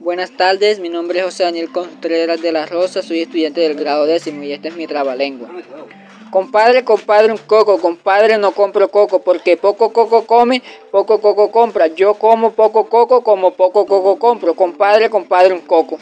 Buenas tardes, mi nombre es José Daniel Contreras de la Rosa, soy estudiante del grado décimo y este es mi trabalengua. Compadre, compadre, un coco, compadre, no compro coco, porque poco coco come, poco coco compra. Yo como poco coco, como poco coco compro. Compadre, compadre, un coco.